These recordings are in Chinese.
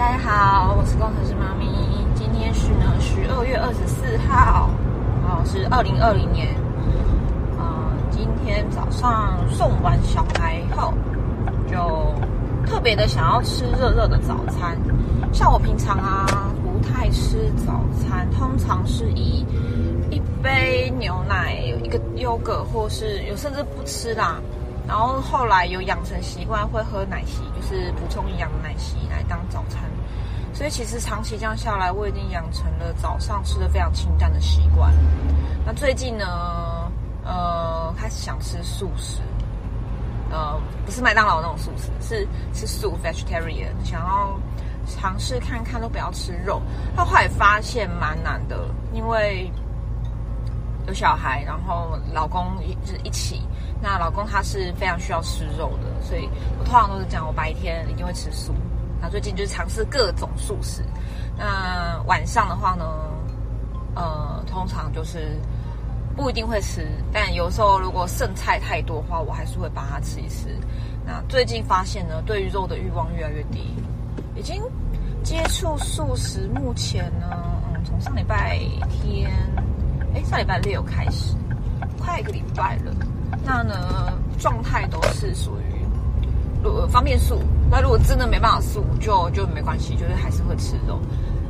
大家好，我是工程师妈咪。今天是呢十二月二十四号，然后是二零二零年。呃，今天早上送完小孩后，就特别的想要吃热热的早餐。像我平常啊不太吃早餐，通常是以一杯牛奶、一个优格，或是有甚至不吃啦。然后后来有养成习惯，会喝奶昔，就是补充营养的奶昔来当早餐。所以其实长期这样下来，我已经养成了早上吃的非常清淡的习惯。那最近呢，呃，开始想吃素食，呃，不是麦当劳那种素食，是吃素 vegetarian，想要尝试看看都不要吃肉。但后来发现蛮难的，因为有小孩，然后老公就是一起。那老公他是非常需要吃肉的，所以我通常都是讲我白天一定会吃素。那最近就是尝试各种素食。那晚上的话呢，呃，通常就是不一定会吃，但有时候如果剩菜太多的话，我还是会把它吃一吃。那最近发现呢，对于肉的欲望越来越低，已经接触素食，目前呢，嗯，从上礼拜天，哎，上礼拜六开始，快一个礼拜了。那呢，状态都是属于如方便素。那如果真的没办法素，就就没关系，就是还是会吃肉。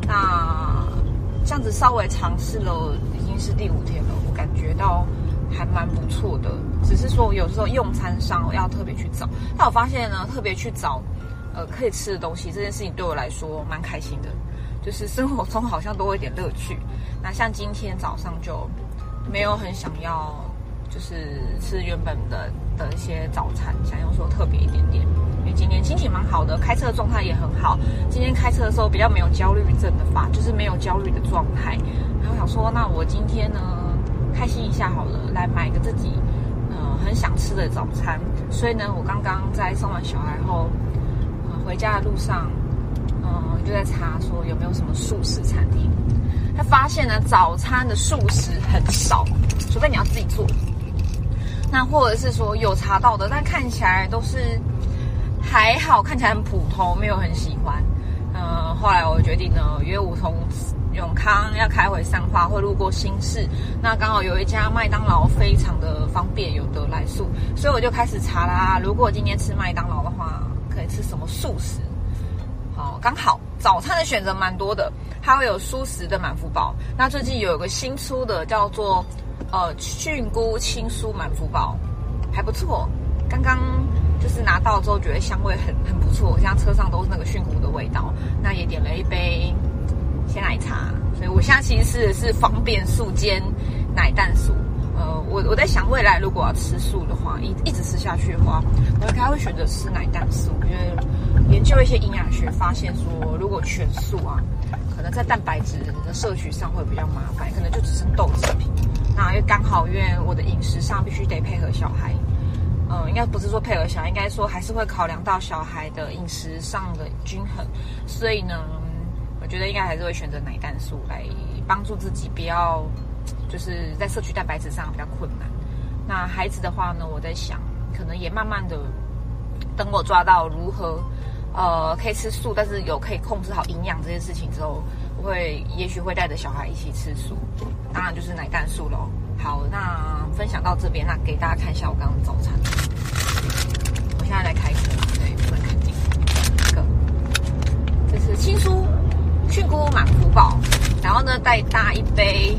那这样子稍微尝试了，已经是第五天了，我感觉到还蛮不错的。只是说有时候用餐上要特别去找，但我发现呢，特别去找呃可以吃的东西，这件事情对我来说蛮开心的，就是生活中好像多一点乐趣。那像今天早上就没有很想要。就是吃原本的的一些早餐，想要说特别一点点，因为今天心情蛮好的，开车的状态也很好。今天开车的时候比较没有焦虑症的发，就是没有焦虑的状态。然后想说，那我今天呢，开心一下好了，来买个自己嗯很想吃的早餐。所以呢，我刚刚在送完小孩后，回家的路上，嗯就在查说有没有什么素食餐厅。他发现呢，早餐的素食很少，除非你要自己做。那或者是说有查到的，但看起来都是还好，看起来很普通，没有很喜欢。嗯，后来我决定呢，约我从永康要开回三化，会路过新市，那刚好有一家麦当劳非常的方便，有得来素，所以我就开始查啦。如果今天吃麦当劳的话，可以吃什么素食？哦，刚好早餐的选择蛮多的，它会有素食的满福宝。那最近有一个新出的叫做。呃，菌菇青蔬满福宝还不错，刚刚就是拿到之后觉得香味很很不错，像车上都是那个菌菇的味道。那也点了一杯鲜奶茶，所以我现在其实是是方便素煎奶蛋素。呃，我我在想未来如果要吃素的话，一一直吃下去的话，我应该会选择吃奶蛋素，因为研究一些营养学发现说，如果全素啊，可能在蛋白质的摄取上会比较麻烦，可能就只剩豆制品。那又刚好，因为我的饮食上必须得配合小孩，嗯，应该不是说配合小孩，应该说还是会考量到小孩的饮食上的均衡，所以呢，我觉得应该还是会选择奶蛋素来帮助自己，不要就是在摄取蛋白质上比较困难。那孩子的话呢，我在想，可能也慢慢的等我抓到如何呃可以吃素，但是有可以控制好营养这件事情之后。我会，也许会带着小孩一起吃素，当然就是奶蛋素喽。好，那分享到这边，那给大家看一下我刚刚早餐。我现在来开车，对，不能看镜这个，这是青酥菌菇满福宝，然后呢，再搭一杯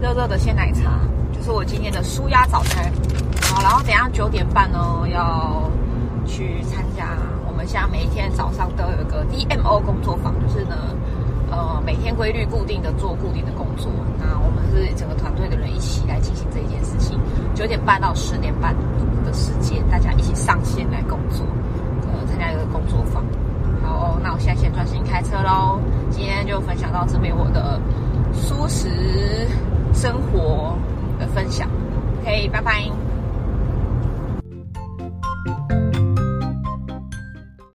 热热的鲜奶茶，就是我今天的舒压早餐。好，然后等下九点半呢，要去参加们现在每一天早上都有一个 DMO 工作坊，就是呢。呃，每天规律固定的做固定的工作，那我们是整个团队的人一起来进行这一件事情。九点半到十点半的时间，大家一起上线来工作，呃，参加一个工作坊。好，那我现在先专心开车喽。今天就分享到这边，我的舒适生活的分享。OK，拜拜。